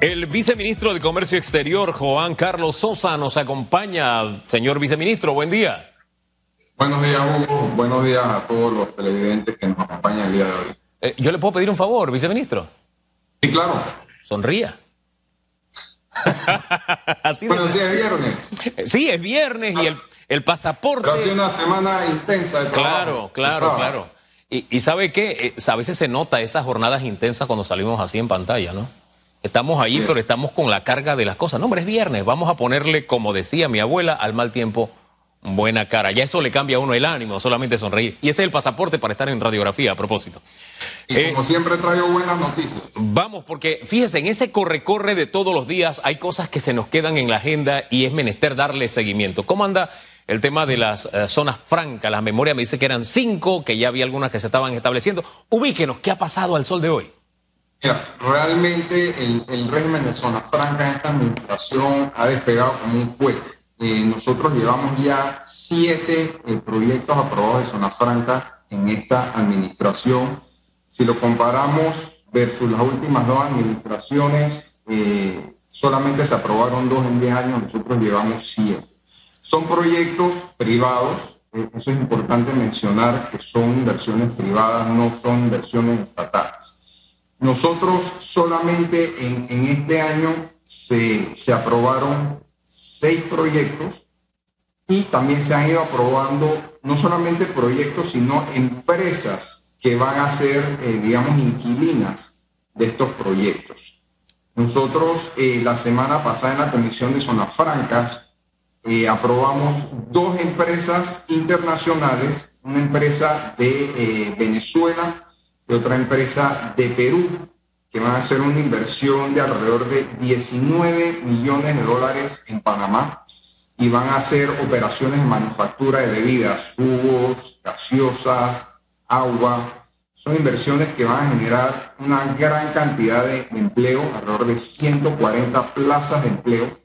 El viceministro de Comercio Exterior, Juan Carlos Sosa, nos acompaña. Señor viceministro, buen día. Buenos días, Hugo. Buenos días a todos los televidentes que nos acompañan el día de hoy. Eh, ¿Yo le puedo pedir un favor, viceministro? Sí, claro. Sonría. Así bueno, sí, es viernes. Sí, es viernes y el, el pasaporte. Pero ha una semana intensa de trabajo. Claro, claro, claro. Y, y ¿sabe qué? Eh, a veces se nota esas jornadas intensas cuando salimos así en pantalla, ¿no? Estamos ahí, pero estamos con la carga de las cosas. No, hombre, es viernes. Vamos a ponerle, como decía mi abuela, al mal tiempo buena cara. Ya eso le cambia a uno el ánimo, solamente sonreír. Y ese es el pasaporte para estar en radiografía, a propósito. Y como eh, siempre traigo buenas noticias. Vamos, porque fíjese, en ese corre-corre de todos los días hay cosas que se nos quedan en la agenda y es menester darle seguimiento. ¿Cómo anda el tema de las eh, zonas francas? La memoria me dice que eran cinco, que ya había algunas que se estaban estableciendo. Ubíquenos, ¿qué ha pasado al sol de hoy? Realmente el, régimen de zona franca en esta administración ha despegado como un cohete. Eh, nosotros llevamos ya siete eh, proyectos aprobados de zonas francas en esta administración. Si lo comparamos versus las últimas dos administraciones, eh, solamente se aprobaron dos en diez años, nosotros llevamos siete. Son proyectos privados, eso es importante mencionar que son inversiones privadas, no son inversiones estatales. Nosotros solamente en, este año se, aprobaron seis proyectos y también se han ido aprobando no solamente proyectos, sino empresas que van a ser, eh, digamos, inquilinas de estos proyectos. Nosotros eh, la semana pasada en la Comisión de Zonas Francas eh, aprobamos dos empresas internacionales, una empresa de Venezuela de otra empresa de Perú, que van a hacer una inversión de alrededor de 19 millones de dólares en Panamá y van a hacer operaciones de manufactura de bebidas, jugos, gaseosas, agua. Son inversiones que van a generar una gran cantidad de, empleo, alrededor de 140 plazas de empleo,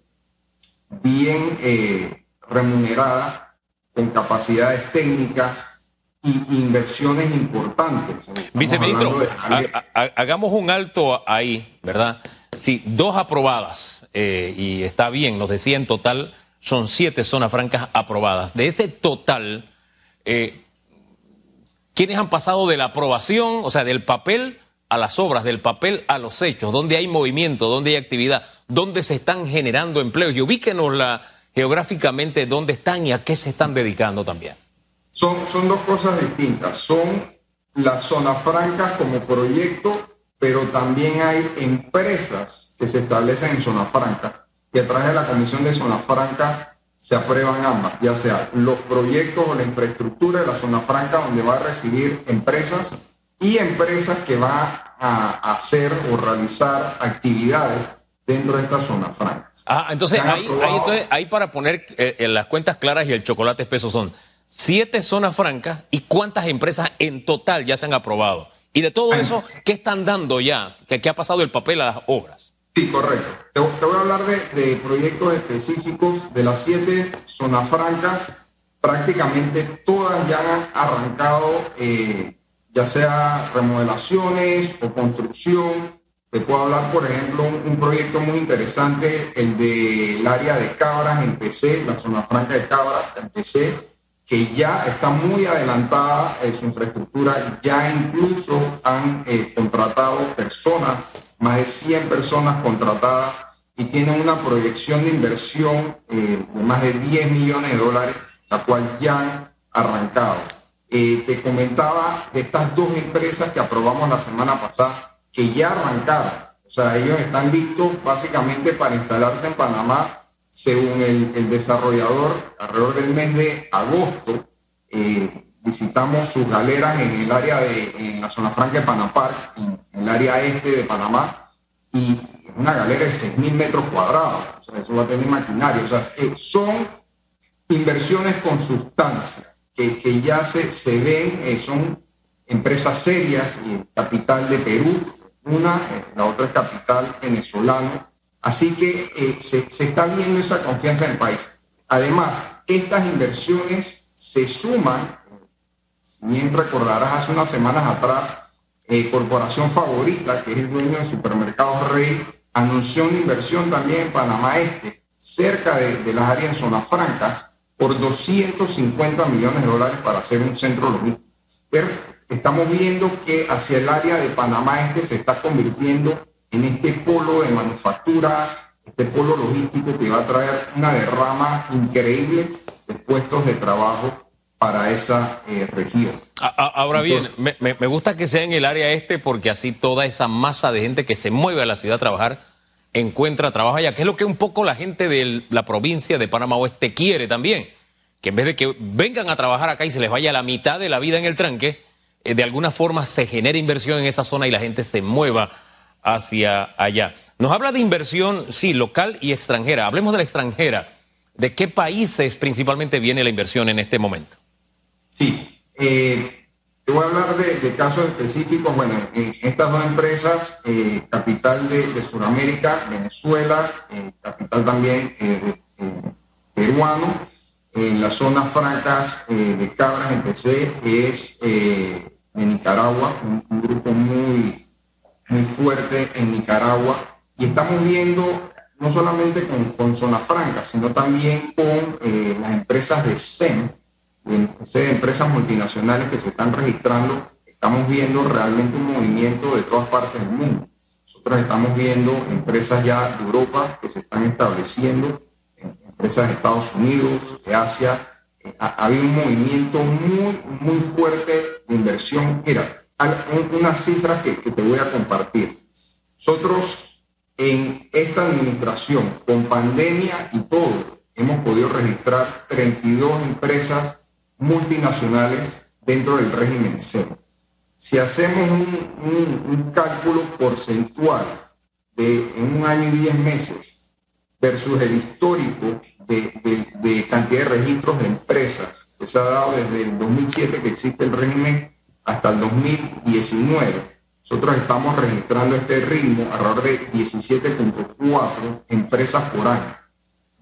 bien eh, remunerada, con capacidades técnicas, inversiones importantes. Viceministro, hagamos un alto ahí, ¿verdad? Sí, dos aprobadas, eh, y está bien, nos decía en total son siete zonas francas aprobadas. De ese total, eh, ¿quiénes han pasado de la aprobación, o sea, del papel a las obras, del papel a los hechos? ¿Dónde hay movimiento, dónde hay actividad, dónde se están generando empleos? Y ubíquenos la, geográficamente dónde están y a qué se están dedicando también. Son, son dos cosas distintas. Son las zonas francas como proyecto, pero también hay empresas que se establecen en zonas francas y a través de la Comisión de Zonas Francas se aprueban ambas, ya sea los proyectos o la infraestructura de la zona franca donde va a recibir empresas y empresas que van a hacer o realizar actividades dentro de estas zonas francas. Ah, entonces ahí, ahí, para poner eh, en las cuentas claras y el chocolate espeso son siete zonas francas y cuántas empresas en total ya se han aprobado. Y de todo eso, ¿qué están dando ya? ¿Qué, ha pasado el papel a las obras? Sí, correcto. Te, voy a hablar de, proyectos específicos de las siete zonas francas. Prácticamente todas ya han arrancado, eh, ya sea remodelaciones o construcción. Te puedo hablar, por ejemplo, un, proyecto muy interesante, el del área de Cabras en PC, la zona franca de Cabras en PC que ya está muy adelantada en su infraestructura, ya incluso han eh, contratado personas, más de 100 personas contratadas y tienen una proyección de inversión eh, de más de 10 millones de dólares, la cual ya han arrancado. Eh, te comentaba de estas dos empresas que aprobamos la semana pasada, que ya arrancaron. O sea, ellos están listos básicamente para instalarse en Panamá según el, desarrollador, alrededor del mes de agosto, eh, visitamos sus galeras en el área de, en la zona franca de Panamá, en, el área este de Panamá, y es una galera de 6.000 metros cuadrados, o sea, eso va a tener maquinaria, o sea, son inversiones con sustancia, que, que ya se, se ven, eh, son empresas serias, y capital de Perú, una, eh, la otra es capital venezolano, Así que eh, se, está viendo esa confianza en el país. Además, estas inversiones se suman, bien recordarás hace unas semanas atrás, eh, Corporación Favorita, que es el dueño de Supermercados Rey, anunció una inversión también en Panamá Este, cerca de, las áreas zonas francas, por 250 millones de dólares para hacer un centro logístico. Pero estamos viendo que hacia el área de Panamá Este se está convirtiendo en este polo de manufactura, este polo logístico que va a traer una derrama increíble de puestos de trabajo para esa eh, región. Ahora bien, me, gusta que sea en el área este porque así toda esa masa de gente que se mueve a la ciudad a trabajar encuentra trabajo allá, que es lo que un poco la gente de la provincia de Panamá Oeste quiere también, que en vez de que vengan a trabajar acá y se les vaya la mitad de la vida en el tranque, eh, de alguna forma se genere inversión en esa zona y la gente se mueva hacia allá. Nos habla de inversión, sí, local y extranjera. Hablemos de la extranjera. ¿De qué países principalmente viene la inversión en este momento? Sí, eh, te voy a hablar de, casos específicos. Bueno, en estas dos empresas, eh, capital de, Sudamérica, Venezuela, eh, capital también peruano, en las zonas francas de Cabras empecé, es de Nicaragua, un, grupo muy, muy fuerte en Nicaragua. Y estamos viendo no solamente con, con zonas francas, sino también con las empresas de SEM, de empresas multinacionales que se están registrando, estamos viendo realmente un movimiento de todas partes del mundo. Nosotros estamos viendo empresas ya de Europa que se están estableciendo, empresas de Estados Unidos, de Asia. Eh, ha, habido un movimiento muy, muy fuerte de inversión. Mira, una cifra que, te voy a compartir. Nosotros en esta administración, con pandemia y todo, hemos podido registrar 32 empresas multinacionales dentro del régimen C. Si hacemos un, cálculo porcentual de en un año y diez meses versus el histórico de, cantidad de registros de empresas que se ha dado desde el 2007 que existe el régimen hasta el 2019, nosotros estamos registrando este ritmo alrededor de 17.4 empresas por año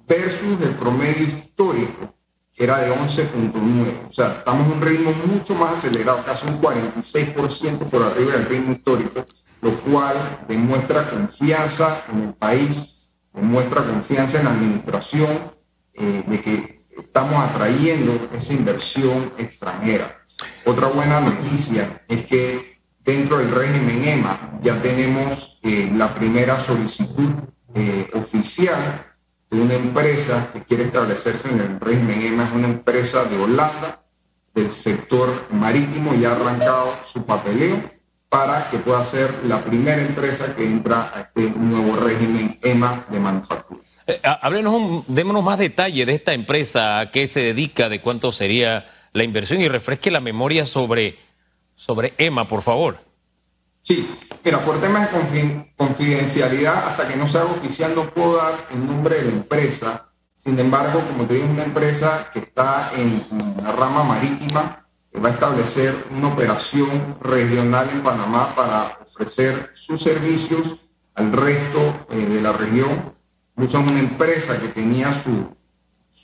versus el promedio histórico era de 11.9. O sea, estamos en un ritmo mucho más acelerado, casi un 46% por arriba del ritmo histórico, lo cual demuestra confianza en el país, demuestra confianza en la administración, eh, de que estamos atrayendo esa inversión extranjera. Otra buena noticia es que dentro del régimen EMA ya tenemos eh, la primera solicitud eh, oficial una empresa que quiere establecerse en el régimen EMA, es una empresa de Holanda, del sector marítimo, y ha arrancado su papeleo para que pueda ser la primera empresa que entra a este nuevo régimen EMA de manufactura. Eh, háblenos, démonos más detalle de esta empresa, a qué se dedica, de cuánto sería la inversión y refresque la memoria sobre, sobre por favor. Sí, mira, por temas de confidencialidad, hasta que no se haga oficial no puedo dar el nombre de la empresa. Sin embargo, como te digo, es una empresa que está en, la rama marítima, que va a establecer una operación regional en Panamá para ofrecer sus servicios al resto eh, de la región. Incluso es una empresa que tenía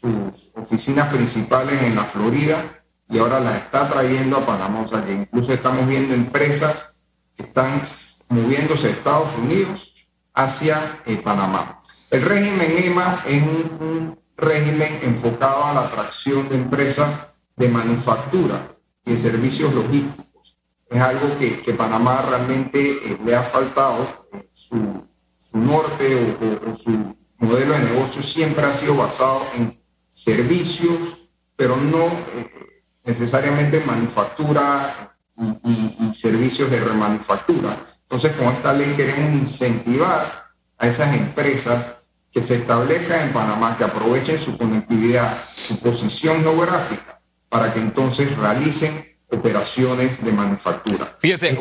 sus oficinas principales en la Florida y ahora las está trayendo a Panamá. O sea que incluso estamos viendo empresas están moviéndose de Estados Unidos hacia eh, Panamá. El régimen EMA es un, régimen enfocado a la atracción de empresas de manufactura y de servicios logísticos. Es algo que, que Panamá realmente eh, le ha faltado. Eh, su, norte o, su modelo de negocio siempre ha sido basado en servicios, pero no necesariamente manufactura y, servicios de remanufactura. Entonces, con esta ley queremos incentivar a esas empresas que se establezcan en Panamá, que aprovechen su conectividad, su posición geográfica, para que entonces realicen operaciones de manufactura. Fíjese,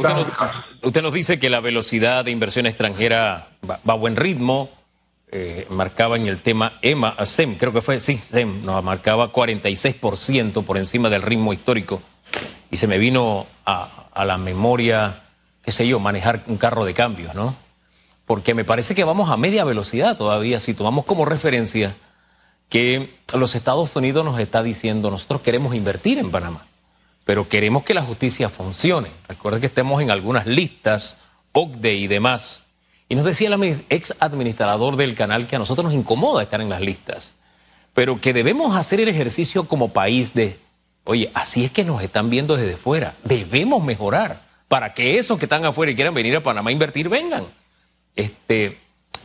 usted nos, dice que la velocidad de inversión extranjera va, a buen ritmo. Eh, marcaba en el tema EMA, SEM, creo que fue, sí, SEM, nos marcaba 46% por encima del ritmo histórico y se me vino a, la memoria, qué sé yo, manejar un carro de cambios, ¿no? Porque me parece que vamos a media velocidad todavía, si tomamos como referencia que los Estados Unidos nos está diciendo, nosotros queremos invertir en Panamá, pero queremos que la justicia funcione. Recuerden que estemos en algunas listas, OCDE y demás, Y nos decía el ex administrador del canal que a nosotros nos incomoda estar en las listas, pero que debemos hacer el ejercicio como país de, oye, así es que nos están viendo desde fuera, debemos mejorar para que esos que están afuera y quieran venir a Panamá a invertir vengan. Este,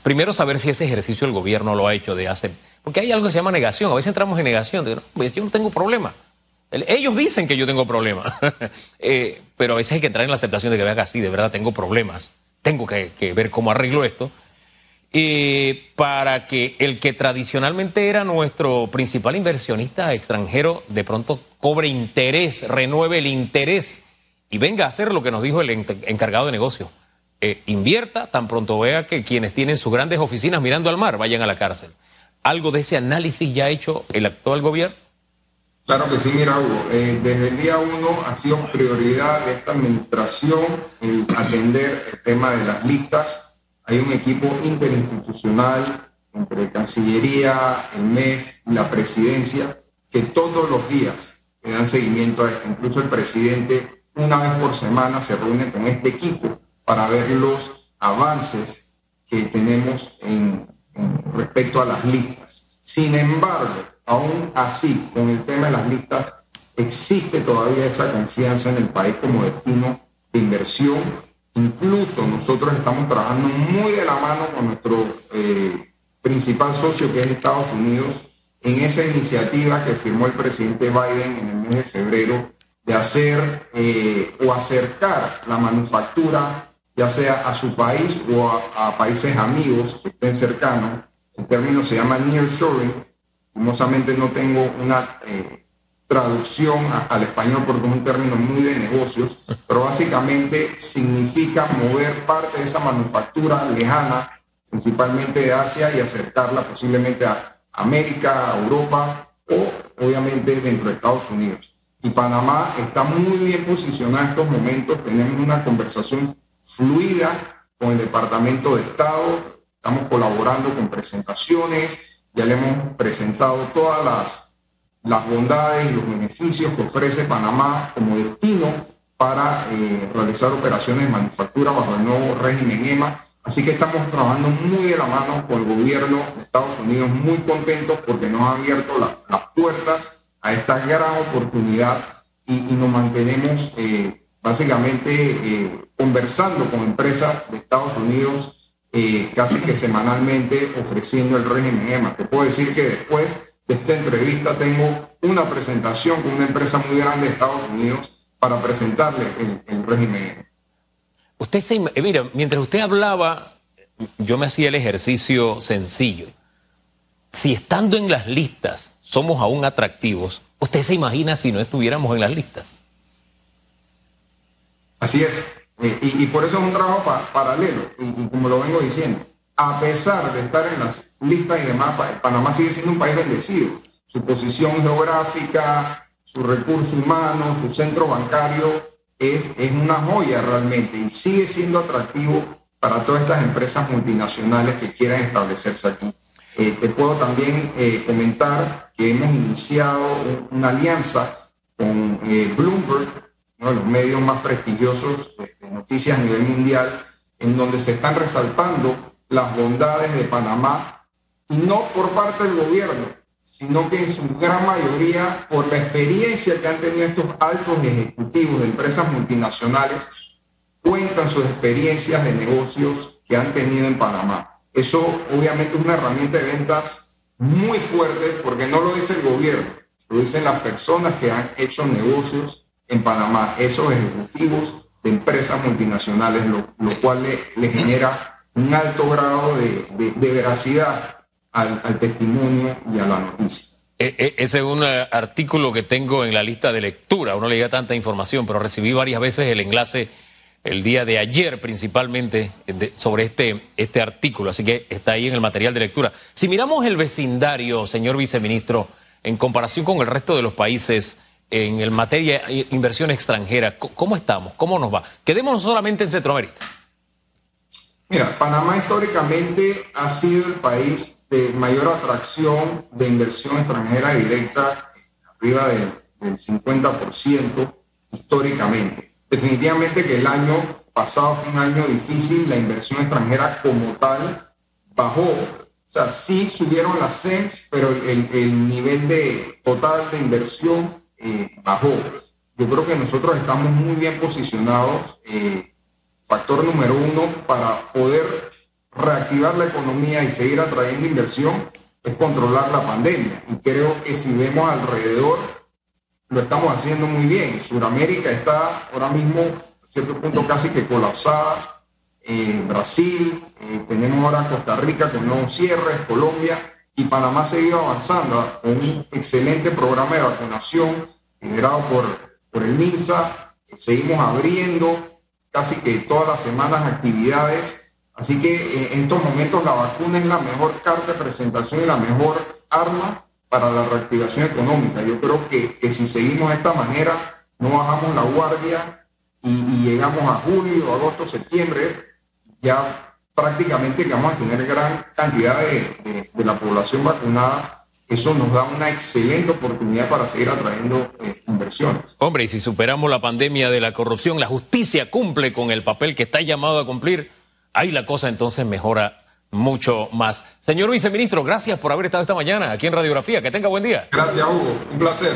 primero saber si ese ejercicio el gobierno lo ha hecho de hace, porque hay algo que se llama negación, a veces entramos en negación, de, no, pues yo no tengo problema. Ellos dicen que yo tengo problemas, eh, pero a veces hay que entrar en la aceptación de que vean así, de verdad tengo problemas tengo que, ver cómo arreglo esto, eh, para que el que tradicionalmente era nuestro principal inversionista extranjero de pronto cobre interés, renueve el interés y venga a hacer lo que nos dijo el encargado de negocio. Eh, invierta tan pronto vea que quienes tienen sus grandes oficinas mirando al mar vayan a la cárcel. ¿Algo de ese análisis ya ha hecho el actual gobierno? Claro que sí, mira Hugo, eh, desde el día uno ha sido prioridad de esta administración el atender el tema de las listas. Hay un equipo interinstitucional entre Cancillería, el MEF y la Presidencia que todos los días le dan seguimiento a esto. Incluso el presidente una vez por semana se reúne con este equipo para ver los avances que tenemos en respecto a las listas. Sin embargo, aún así, con el tema de las listas, existe todavía esa confianza en el país como destino de inversión. Incluso nosotros estamos trabajando muy de la mano con nuestro eh, principal socio, que es Estados Unidos, en esa iniciativa que firmó el presidente Biden en el mes de febrero de hacer eh, o acercar la manufactura, ya sea a su país o a, a países amigos que estén cercanos. Término se llama nearshoring, Famosamente no tengo una eh, traducción al español porque es un término muy de negocios, pero básicamente significa mover parte de esa manufactura lejana, principalmente de Asia, y acercarla posiblemente a América, a Europa o obviamente dentro de Estados Unidos. Y Panamá está muy bien posicionado en estos momentos, tenemos una conversación fluida con el Departamento de Estado, estamos colaborando con presentaciones, ya le hemos presentado todas las, las bondades y los beneficios que ofrece Panamá como destino para eh, realizar operaciones de manufactura bajo el nuevo régimen EMA. Así que estamos trabajando muy de la mano con el gobierno de Estados Unidos, muy contentos porque nos ha abierto las puertas a esta gran oportunidad y, nos mantenemos eh, básicamente eh, conversando con empresas de Estados Unidos eh, casi que semanalmente ofreciendo el régimen EMA. Te puedo decir que después de esta entrevista tengo una presentación con una empresa muy grande de Estados Unidos para presentarle el, régimen EMA. Usted se, eh, mira, mientras usted hablaba, yo me hacía el ejercicio sencillo. Si estando en las listas somos aún atractivos, ¿usted se imagina si no estuviéramos en las listas? Así es. Eh, y, por eso es un trabajo paralelo, y, como lo vengo diciendo, a pesar de estar en las listas y demás, Panamá sigue siendo un país bendecido. Su posición geográfica, su recurso humano, su centro bancario es, es una joya realmente y sigue siendo atractivo para todas estas empresas multinacionales que quieran establecerse aquí. Eh, te puedo también eh, comentar que hemos iniciado una alianza con Bloomberg uno de los medios más prestigiosos de, noticias a nivel mundial, en donde se están resaltando las bondades de Panamá, y no por parte del gobierno, sino que en su gran mayoría por la experiencia que han tenido estos altos ejecutivos de empresas multinacionales, cuentan sus experiencias de negocios que han tenido en Panamá. Eso obviamente es una herramienta de ventas muy fuerte porque no lo dice el gobierno, lo dicen las personas que han hecho negocios en Panamá esos ejecutivos de empresas multinacionales, lo, cual le, genera un alto grado de, veracidad al, testimonio y a la noticia. E, e, ese es un eh, artículo que tengo en la lista de lectura. Uno le llega tanta información, pero recibí varias veces el enlace el día de ayer principalmente sobre este, este artículo, así que está ahí en el material de lectura. Si miramos el vecindario, señor viceministro, en comparación con el resto de los países, en el materia de inversión extranjera, ¿cómo estamos? ¿Cómo nos va? Quedémonos solamente en Centroamérica. Mira, Panamá históricamente ha sido el país de mayor atracción de inversión extranjera directa, arriba del, 50% históricamente. Definitivamente que el año pasado fue un año difícil, la inversión extranjera como tal bajó. O sea, sí subieron las CEMS, pero el, nivel de total de inversión eh, bajó. Yo creo que nosotros estamos muy bien posicionados. Eh, factor número uno para poder reactivar la economía y seguir atrayendo inversión es controlar la pandemia. Y creo que si vemos alrededor, lo estamos haciendo muy bien. Sudamérica está ahora mismo a cierto punto casi que colapsada. en Brasil, eh, tenemos ahora Costa Rica con nuevos cierres, Colombia y Panamá ha seguido avanzando con un excelente programa de vacunación liderado por, por el MINSA. Seguimos abriendo casi que todas las semanas actividades Así que eh, en estos momentos la vacuna es la mejor carta de presentación y la mejor arma para la reactivación económica. Yo creo que, si seguimos de esta manera, no bajamos la guardia y, llegamos a julio, agosto, septiembre, ya prácticamente que vamos a tener gran cantidad de, la población vacunada. Eso nos da una excelente oportunidad para seguir atrayendo eh, inversiones. Hombre, y si superamos la pandemia de la corrupción, la justicia cumple con el papel que está llamado a cumplir ahí la cosa entonces mejora mucho más. Señor viceministro, gracias por haber estado esta mañana aquí en Radiografía. Que tenga buen día. Gracias, Hugo. Un placer.